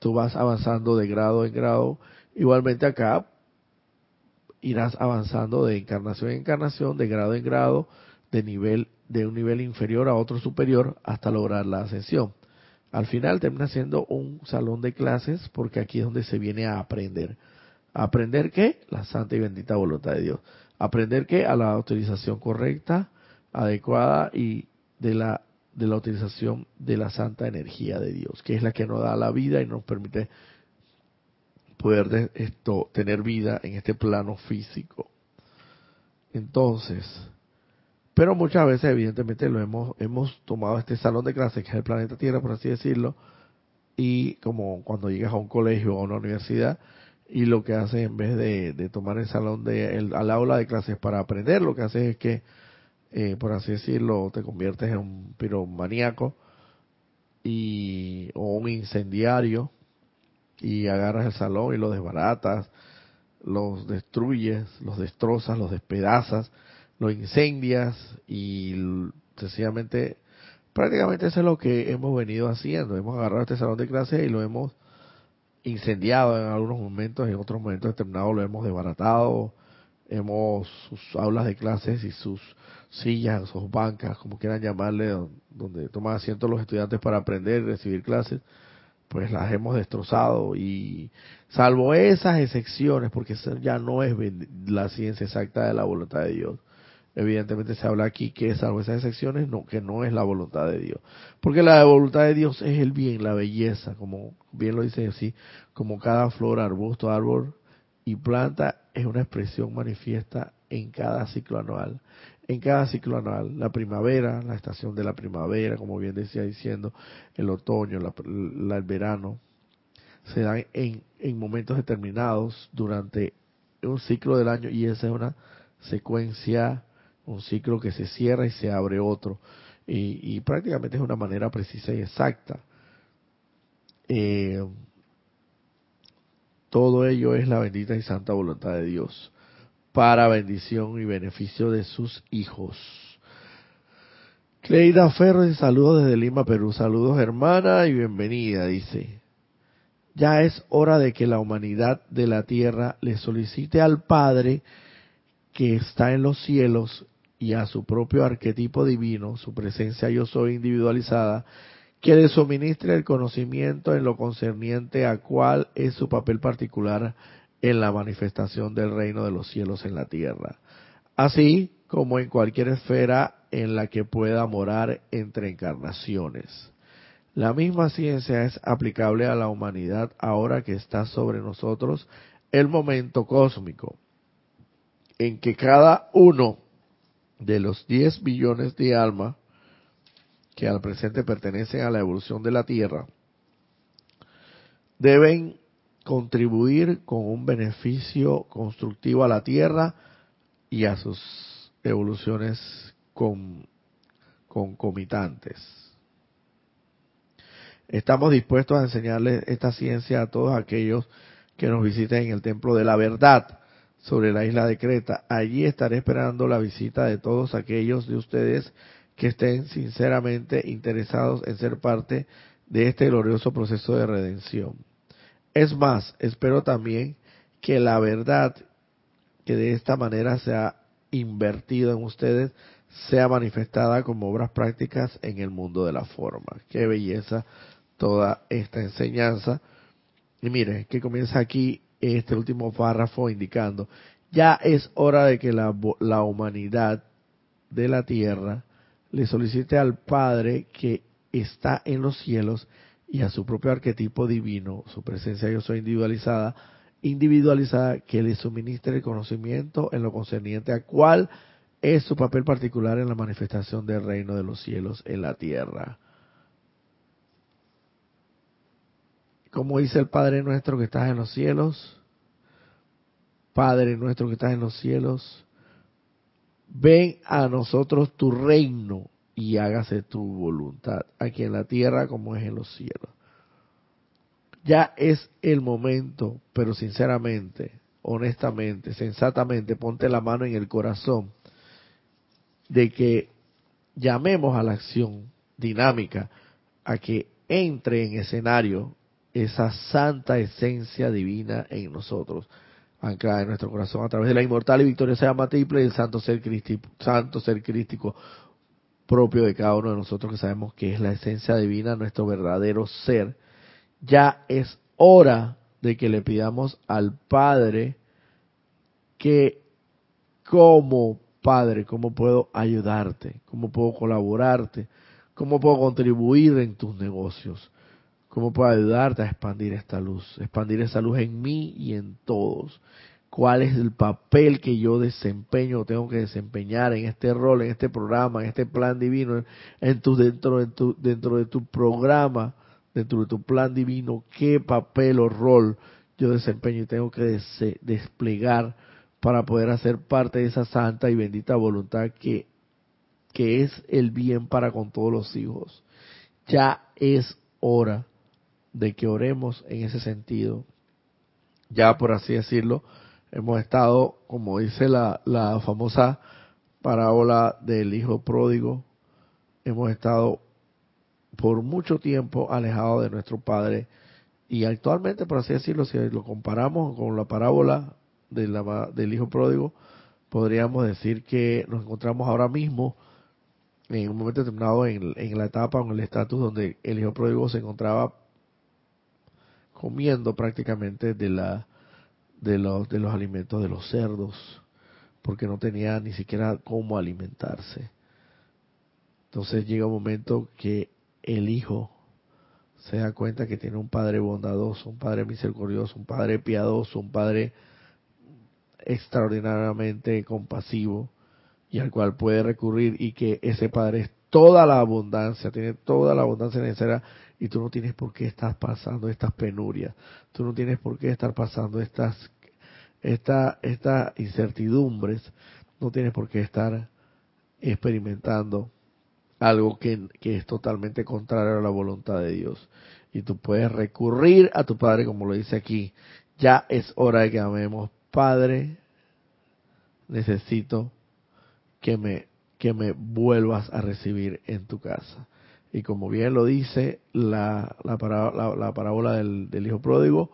tú vas avanzando de grado en grado, igualmente acá irás avanzando de encarnación en encarnación, de grado en grado, de nivel de un nivel inferior a otro superior hasta lograr la ascensión. Al final termina siendo un salón de clases porque aquí es donde se viene a aprender. ¿Aprender qué? La santa y bendita voluntad de Dios. ¿Aprender qué? A la utilización correcta, adecuada y de la, de la utilización de la santa energía de Dios, que es la que nos da la vida y nos permite poder de esto, tener vida en este plano físico. Entonces, pero muchas veces, evidentemente, lo hemos, hemos tomado este salón de clases, que es el planeta Tierra, por así decirlo, y como cuando llegas a un colegio o a una universidad, y lo que haces en vez de, tomar el salón de, al aula de clases para aprender, lo que haces es que, eh, por así decirlo, te conviertes en un piromaníaco y, o un incendiario, y agarras el salón y lo desbaratas, los destruyes, los destrozas, los despedazas, lo incendias y sencillamente, prácticamente eso es lo que hemos venido haciendo. Hemos agarrado este salón de clase y lo hemos incendiado en algunos momentos, en otros momentos determinados lo hemos desbaratado, hemos sus aulas de clases y sus sillas, sus bancas, como quieran llamarle, donde toman asiento los estudiantes para aprender y recibir clases, pues las hemos destrozado y salvo esas excepciones, porque ya no es la ciencia exacta de la voluntad de Dios, evidentemente se habla aquí que salvo esas excepciones, no, que no es la voluntad de Dios. Porque la voluntad de Dios es el bien, la belleza, como bien lo dice así, como cada flor, arbusto, árbol y planta es una expresión manifiesta en cada ciclo anual. En cada ciclo anual, la primavera, la estación de la primavera, como bien decía diciendo, el otoño, la, el verano, se dan en, en momentos determinados durante un ciclo del año y esa es una secuencia un ciclo que se cierra y se abre otro. Y, prácticamente es una manera precisa y exacta. Eh, todo ello es la bendita y santa voluntad de Dios para bendición y beneficio de sus hijos. Cleida Ferro, saludos desde Lima, Perú. Saludos hermana y bienvenida, dice. Ya es hora de que la humanidad de la tierra le solicite al Padre que está en los cielos y a su propio arquetipo divino, su presencia yo soy individualizada, que le suministre el conocimiento en lo concerniente a cuál es su papel particular en la manifestación del reino de los cielos en la tierra, así como en cualquier esfera en la que pueda morar entre encarnaciones. La misma ciencia es aplicable a la humanidad ahora que está sobre nosotros el momento cósmico, en que cada uno de los 10 billones de almas que al presente pertenecen a la evolución de la Tierra, deben contribuir con un beneficio constructivo a la Tierra y a sus evoluciones con, concomitantes. Estamos dispuestos a enseñarles esta ciencia a todos aquellos que nos visiten en el Templo de la Verdad, sobre la isla de Creta. Allí estaré esperando la visita de todos aquellos de ustedes que estén sinceramente interesados en ser parte de este glorioso proceso de redención. Es más, espero también que la verdad que de esta manera se ha invertido en ustedes sea manifestada como obras prácticas en el mundo de la forma. Qué belleza toda esta enseñanza. Y mire, que comienza aquí este último párrafo indicando, ya es hora de que la, la humanidad de la tierra le solicite al Padre que está en los cielos y a su propio arquetipo divino, su presencia yo soy individualizada, individualizada, que le suministre el conocimiento en lo concerniente a cuál es su papel particular en la manifestación del reino de los cielos en la tierra. Como dice el Padre nuestro que estás en los cielos, Padre nuestro que estás en los cielos, ven a nosotros tu reino y hágase tu voluntad, aquí en la tierra como es en los cielos. Ya es el momento, pero sinceramente, honestamente, sensatamente, ponte la mano en el corazón de que llamemos a la acción dinámica, a que entre en escenario esa santa esencia divina en nosotros, anclada en nuestro corazón a través de la inmortal y victoriosa llama triple y el santo ser, crístico, santo ser crístico propio de cada uno de nosotros que sabemos que es la esencia divina, nuestro verdadero ser. Ya es hora de que le pidamos al Padre que como Padre, ¿cómo puedo ayudarte? ¿Cómo puedo colaborarte? ¿Cómo puedo contribuir en tus negocios? ¿Cómo puedo ayudarte a expandir esta luz? Expandir esa luz en mí y en todos. ¿Cuál es el papel que yo desempeño, tengo que desempeñar en este rol, en este programa, en este plan divino, en tu, dentro, dentro de tu programa, dentro de tu plan divino? ¿Qué papel o rol yo desempeño y tengo que desplegar para poder hacer parte de esa santa y bendita voluntad que, que es el bien para con todos los hijos. Ya es hora de que oremos en ese sentido. Ya por así decirlo, hemos estado, como dice la, la famosa parábola del hijo pródigo, hemos estado por mucho tiempo alejados de nuestro Padre y actualmente, por así decirlo, si lo comparamos con la parábola del hijo pródigo, podríamos decir que nos encontramos ahora mismo en un momento determinado en, la etapa o en el estatus donde el hijo pródigo se encontraba comiendo prácticamente de la de los de los alimentos de los cerdos porque no tenía ni siquiera cómo alimentarse. Entonces llega un momento que el hijo se da cuenta que tiene un padre bondadoso un padre misericordioso un padre piadoso un padre extraordinariamente compasivo y al cual puede recurrir y que ese Padre es toda la abundancia, tiene toda la abundancia necesaria y tú no tienes por qué estar pasando estas penurias, tú no tienes por qué estar pasando estas esta, estas incertidumbres, no tienes por qué estar experimentando algo que, que es totalmente contrario a la voluntad de Dios. Y tú puedes recurrir a tu Padre, como lo dice aquí. Ya es hora de que amemos Padre, necesito que me, que me vuelvas a recibir en tu casa. Y como bien lo dice la, la, parábola del, hijo pródigo,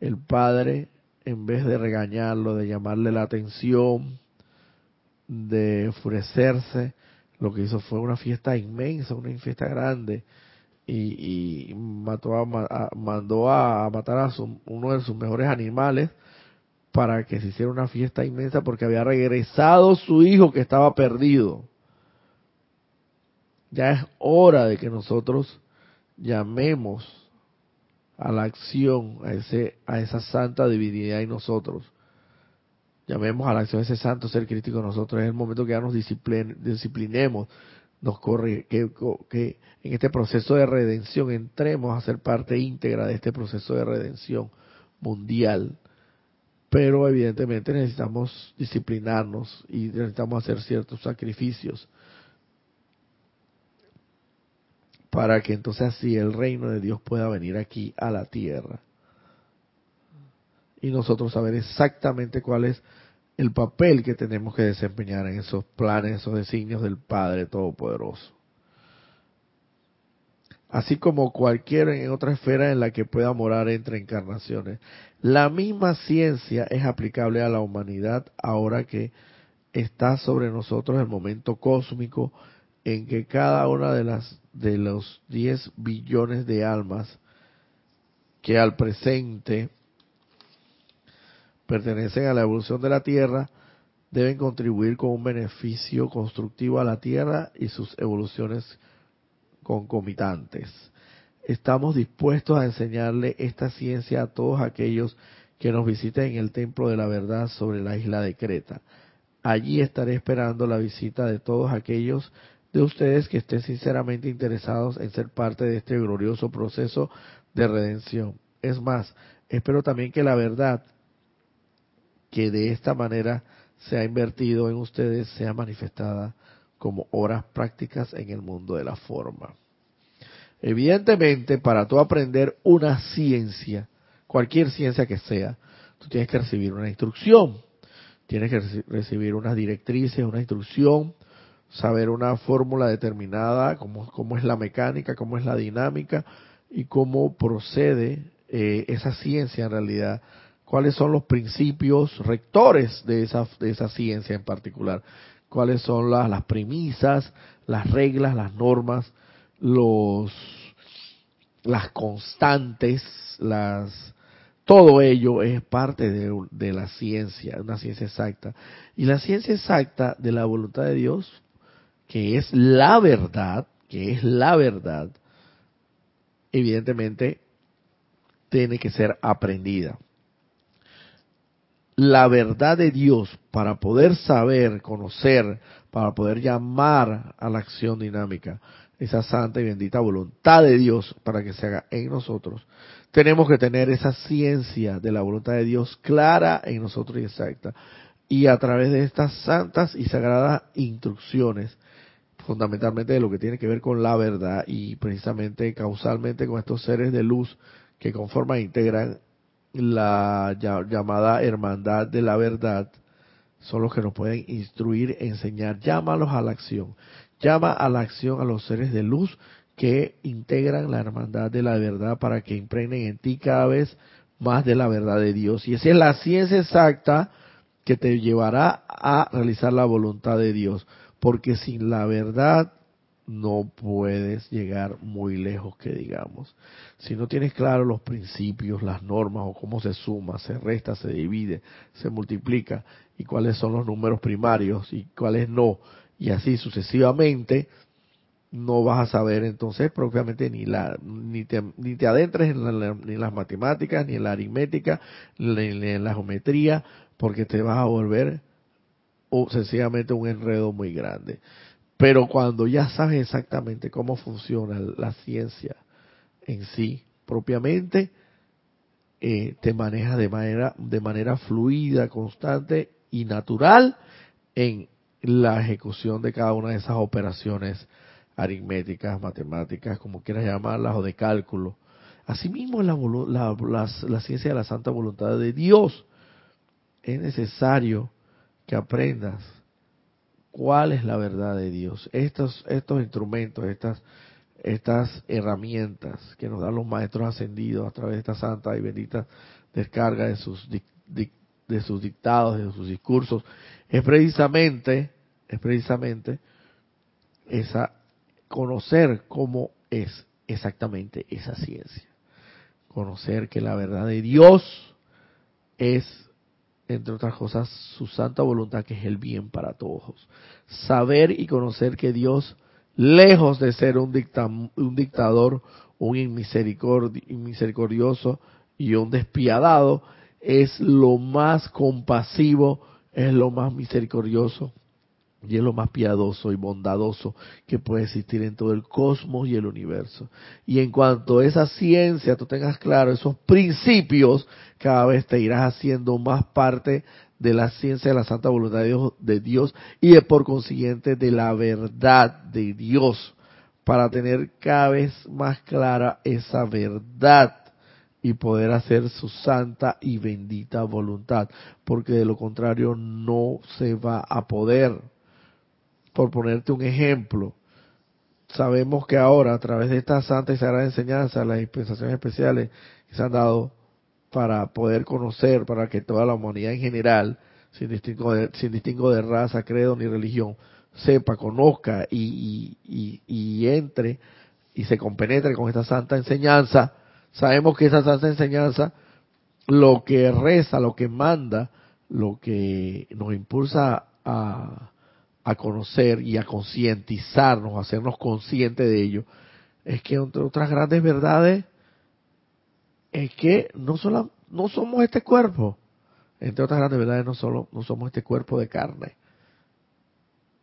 el padre, en vez de regañarlo, de llamarle la atención, de enfurecerse, lo que hizo fue una fiesta inmensa, una fiesta grande, y, mató a, mandó a, matar a uno de sus mejores animales para que se hiciera una fiesta inmensa porque había regresado su hijo que estaba perdido. Ya es hora de que nosotros llamemos a la acción, a, ese, a esa santa divinidad en nosotros. Llamemos a la acción a ese santo ser crítico en nosotros. Es el momento que ya nos disciplinemos, nos corre, que, que en este proceso de redención entremos a ser parte íntegra de este proceso de redención mundial pero evidentemente necesitamos disciplinarnos y necesitamos hacer ciertos sacrificios para que entonces así el reino de Dios pueda venir aquí a la tierra. Y nosotros saber exactamente cuál es el papel que tenemos que desempeñar en esos planes, esos designios del Padre Todopoderoso así como cualquier en otra esfera en la que pueda morar entre encarnaciones. La misma ciencia es aplicable a la humanidad ahora que está sobre nosotros el momento cósmico en que cada una de las de los 10 billones de almas que al presente pertenecen a la evolución de la Tierra deben contribuir con un beneficio constructivo a la Tierra y sus evoluciones concomitantes. Estamos dispuestos a enseñarle esta ciencia a todos aquellos que nos visiten en el Templo de la Verdad sobre la isla de Creta. Allí estaré esperando la visita de todos aquellos de ustedes que estén sinceramente interesados en ser parte de este glorioso proceso de redención. Es más, espero también que la verdad, que de esta manera sea invertido en ustedes sea manifestada como horas prácticas en el mundo de la forma. Evidentemente, para tú aprender una ciencia, cualquier ciencia que sea, tú tienes que recibir una instrucción, tienes que recibir unas directrices, una instrucción, saber una fórmula determinada, cómo, cómo es la mecánica, cómo es la dinámica y cómo procede eh, esa ciencia en realidad, cuáles son los principios rectores de esa, de esa ciencia en particular, cuáles son las, las premisas, las reglas, las normas, los las constantes, las todo ello es parte de, de, la ciencia, una ciencia exacta. Y la ciencia exacta de la voluntad de Dios, que es la verdad, que es la verdad, evidentemente tiene que ser aprendida. La verdad de Dios para poder saber, conocer, para poder llamar a la acción dinámica, esa santa y bendita voluntad de Dios para que se haga en nosotros, tenemos que tener esa ciencia de la voluntad de Dios clara en nosotros y exacta. Y a través de estas santas y sagradas instrucciones, fundamentalmente de lo que tiene que ver con la verdad y precisamente causalmente con estos seres de luz que conforman e integran la llamada hermandad de la verdad, son los que nos pueden instruir, enseñar, llámalos a la acción. Llama a la acción a los seres de luz que integran la hermandad de la verdad para que impregnen en ti cada vez más de la verdad de Dios. Y esa es la ciencia exacta que te llevará a realizar la voluntad de Dios. Porque sin la verdad no puedes llegar muy lejos que digamos. Si no tienes claro los principios, las normas o cómo se suma, se resta, se divide, se multiplica y cuáles son los números primarios y cuáles no, y así sucesivamente, no vas a saber entonces propiamente ni la ni te, ni te adentres en, ni las matemáticas, ni en la aritmética, ni en la geometría, porque te vas a volver o sencillamente un enredo muy grande. Pero cuando ya sabes exactamente cómo funciona la ciencia en sí, propiamente, eh, te manejas de manera, de manera fluida, constante y natural en la ejecución de cada una de esas operaciones aritméticas, matemáticas, como quieras llamarlas, o de cálculo. Asimismo, la, la, la, la ciencia de la santa voluntad de Dios. Es necesario que aprendas cuál es la verdad de Dios. Estos, estos instrumentos, estas, estas herramientas que nos dan los maestros ascendidos a través de esta santa y bendita descarga de sus, de sus dictados, de sus discursos, es precisamente, es precisamente esa conocer cómo es exactamente esa ciencia. Conocer que la verdad de Dios es entre otras cosas, su santa voluntad, que es el bien para todos. Saber y conocer que Dios, lejos de ser un, un dictador, un inmisericordioso y un despiadado, es lo más compasivo, es lo más misericordioso y es lo más piadoso y bondadoso que puede existir en todo el cosmos y el universo. Y en cuanto a esa ciencia, tú tengas claro esos principios, cada vez te irás haciendo más parte de la ciencia de la santa voluntad de Dios, de Dios y por consiguiente de la verdad de Dios, para tener cada vez más clara esa verdad y poder hacer su santa y bendita voluntad, porque de lo contrario no se va a poder por ponerte un ejemplo, sabemos que ahora a través de esta santa y sagrada enseñanza, las dispensaciones especiales que se han dado para poder conocer, para que toda la humanidad en general, sin distingo de, sin distingo de raza, credo ni religión, sepa, conozca y, y, y, entre y se compenetre con esta santa enseñanza, sabemos que esa santa enseñanza lo que reza, lo que manda, lo que nos impulsa a, a conocer y a concientizarnos, a hacernos conscientes de ello, es que entre otras grandes verdades es que no solo no somos este cuerpo, entre otras grandes verdades no solo no somos este cuerpo de carne,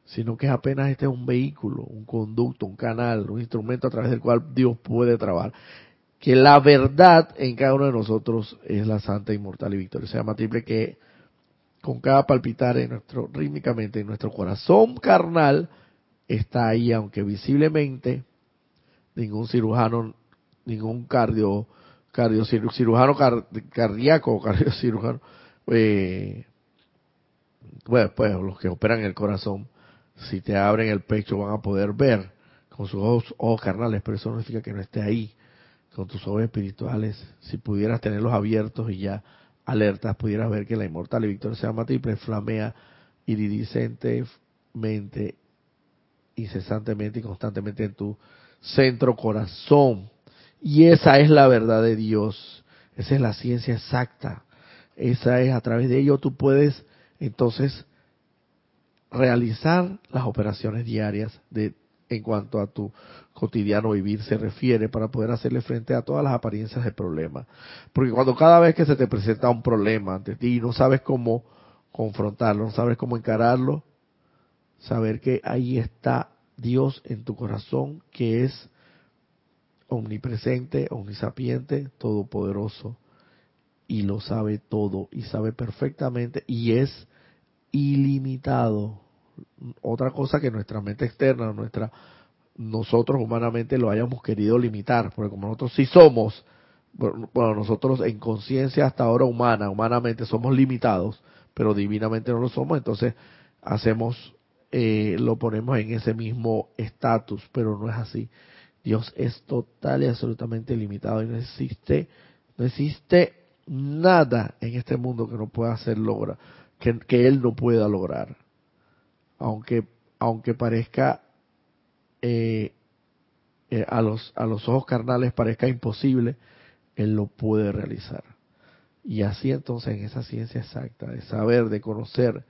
sino que apenas este es un vehículo, un conducto, un canal, un instrumento a través del cual Dios puede trabajar. Que la verdad en cada uno de nosotros es la santa, inmortal y victoriosa llama triple que con cada palpitar en nuestro rítmicamente en nuestro corazón carnal está ahí, aunque visiblemente ningún cirujano, ningún cardio, cardio cirujano cardíaco, <laughs> cardiocirujano, eh, bueno, pues los que operan el corazón, si te abren el pecho van a poder ver con sus ojos, ojos carnales, pero eso no significa que no esté ahí con tus ojos espirituales. Si pudieras tenerlos abiertos y ya alertas, pudieras ver que la inmortal y victoria triple flamea iridicentemente, incesantemente y constantemente en tu centro corazón. Y esa es la verdad de Dios. Esa es la ciencia exacta. Esa es, a través de ello tú puedes entonces realizar las operaciones diarias de en cuanto a tu cotidiano vivir se refiere para poder hacerle frente a todas las apariencias de problemas. Porque cuando cada vez que se te presenta un problema ante ti y no sabes cómo confrontarlo, no sabes cómo encararlo, saber que ahí está Dios en tu corazón, que es omnipresente, omnisapiente, todopoderoso, y lo sabe todo, y sabe perfectamente, y es ilimitado otra cosa que nuestra mente externa, nuestra nosotros humanamente lo hayamos querido limitar, porque como nosotros sí somos, bueno, nosotros en conciencia hasta ahora humana, humanamente somos limitados, pero divinamente no lo somos, entonces hacemos, eh, lo ponemos en ese mismo estatus, pero no es así. Dios es total y absolutamente limitado y no existe, no existe nada en este mundo que no pueda hacer logra, que, que Él no pueda lograr aunque, aunque parezca eh, eh, a, los, a los ojos carnales parezca imposible, Él lo puede realizar. Y así entonces en esa ciencia exacta, de saber, de conocer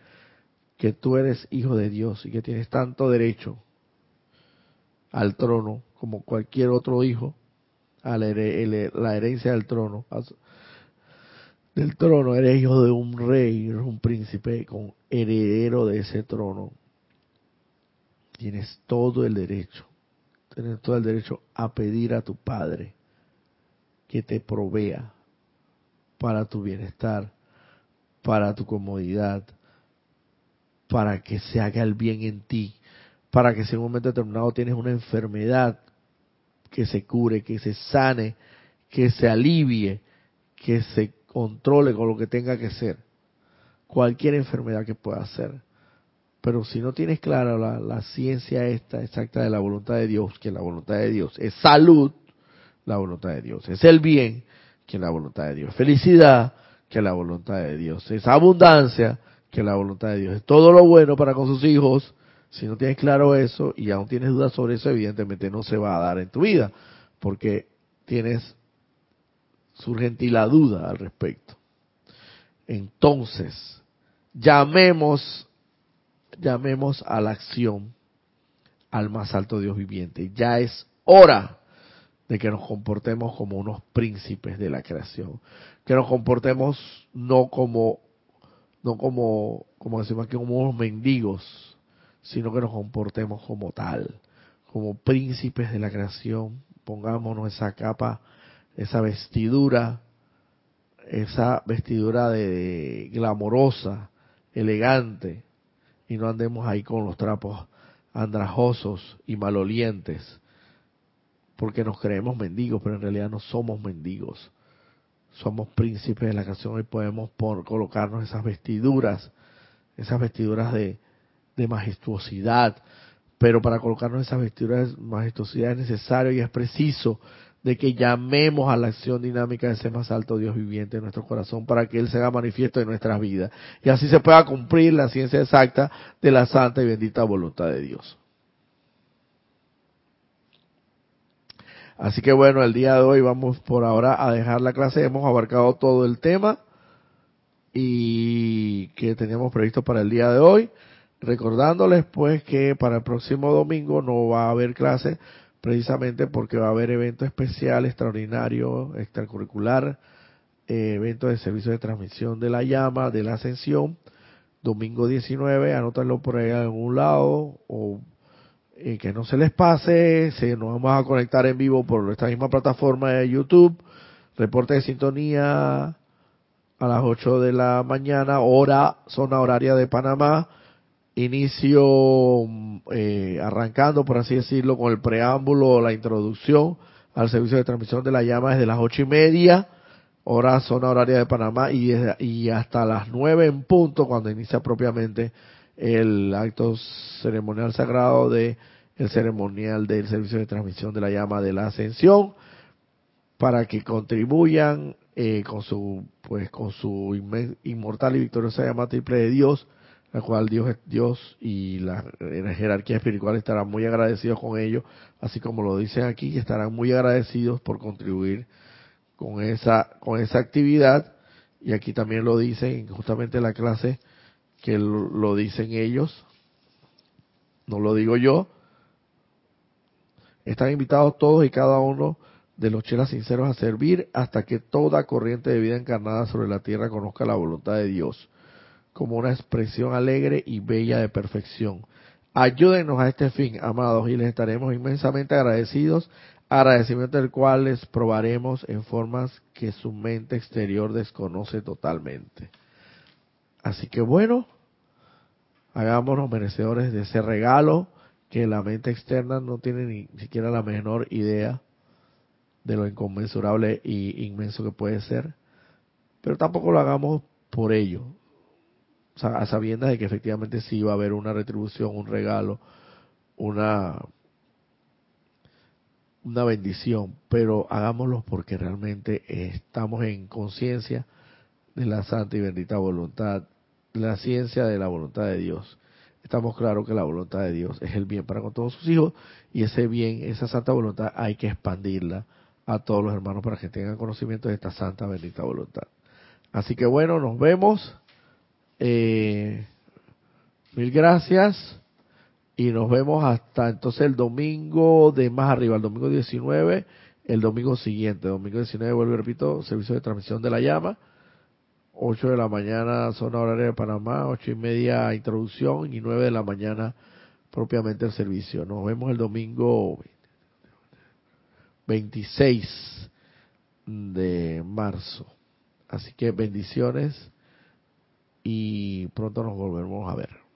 que tú eres hijo de Dios y que tienes tanto derecho al trono como cualquier otro hijo, a la, la herencia del trono, del trono, eres hijo de un rey, eres un príncipe con heredero de ese trono. Tienes todo el derecho, tienes todo el derecho a pedir a tu Padre que te provea para tu bienestar, para tu comodidad, para que se haga el bien en ti, para que si en un momento determinado tienes una enfermedad, que se cure, que se sane, que se alivie, que se controle con lo que tenga que ser. Cualquier enfermedad que pueda ser. Pero si no tienes clara la, ciencia esta exacta de la voluntad de Dios, que la voluntad de Dios es salud, la voluntad de Dios es el bien, que la voluntad de Dios es felicidad, que la voluntad de Dios es abundancia, que la voluntad de Dios es todo lo bueno para con sus hijos. Si no tienes claro eso y aún tienes dudas sobre eso, evidentemente no se va a dar en tu vida, porque tienes surge en ti la duda al respecto. Entonces, llamemos, llamemos a la acción al más alto Dios viviente. Ya es hora de que nos comportemos como unos príncipes de la creación, que nos comportemos no como, no como, como decimos aquí, como unos mendigos, sino que nos comportemos como tal, como príncipes de la creación, pongámonos esa capa esa vestidura, esa vestidura de, glamorosa, elegante, y no andemos ahí con los trapos andrajosos y malolientes, porque nos creemos mendigos, pero en realidad no somos mendigos. Somos príncipes de la canción y podemos por, colocarnos esas vestiduras, esas vestiduras de, de majestuosidad, pero para colocarnos esas vestiduras de majestuosidad es necesario y es preciso de que llamemos a la acción dinámica de ese más alto Dios viviente en nuestro corazón para que Él se haga manifiesto en nuestras vidas. Y así se pueda cumplir la ciencia exacta de la santa y bendita voluntad de Dios. Así que bueno, el día de hoy vamos por ahora a dejar la clase, hemos abarcado todo el tema y que teníamos previsto para el día de hoy, recordándoles pues que para el próximo domingo no va a haber clase precisamente porque va a haber evento especial, extraordinario, extracurricular, eh, evento de servicio de transmisión de la llama, de la ascensión, domingo 19, anótalo por ahí en algún lado, o eh, que no se les pase, se, nos vamos a conectar en vivo por nuestra misma plataforma de YouTube, reporte de sintonía, a las 8 de la mañana, hora, zona horaria de Panamá. Inicio eh, arrancando, por así decirlo, con el preámbulo, la introducción al servicio de transmisión de la llama desde las ocho y media, hora, zona horaria de Panamá, y, y hasta las nueve en punto, cuando inicia propiamente el acto ceremonial sagrado de el ceremonial del servicio de transmisión de la llama de la ascensión para que contribuyan eh, con su pues con su inmortal y victoriosa llama triple de Dios la cual Dios es Dios y la, jerarquía espiritual estarán muy agradecidos con ello, así como lo dicen aquí, estarán muy agradecidos por contribuir con esa con esa actividad. Y aquí también lo dicen justamente en la clase que lo dicen ellos, no lo digo yo. Están invitados todos y cada uno de los chelas sinceros a servir hasta que toda corriente de vida encarnada sobre la tierra conozca la voluntad de Dios como una expresión alegre y bella de perfección. Ayúdenos a este fin, amados, y les estaremos inmensamente agradecidos, agradecimiento del cual les probaremos en formas que su mente exterior desconoce totalmente. Así que bueno, hagámonos merecedores de ese regalo que la mente externa no tiene ni siquiera la menor idea de lo inconmensurable y inmenso que puede ser, pero tampoco lo hagamos por ello, a sabiendas de que efectivamente sí va a haber una retribución, un regalo, una una bendición, pero hagámoslo porque realmente estamos en conciencia de la santa y bendita voluntad, la ciencia de la voluntad de Dios. Estamos claros que la voluntad de Dios es el bien para con todos sus hijos y ese bien, esa santa voluntad hay que expandirla a todos los hermanos para que tengan conocimiento de esta santa bendita voluntad. Así que bueno, nos vemos. Eh, mil gracias y nos vemos hasta entonces el domingo de más arriba, el domingo 19, el domingo siguiente, domingo 19, vuelvo repito, servicio de transmisión de la llama, 8 de la mañana zona horaria de Panamá, 8 y media introducción y 9 de la mañana propiamente el servicio. Nos vemos el domingo 26 de marzo. Así que bendiciones y pronto nos volveremos a ver.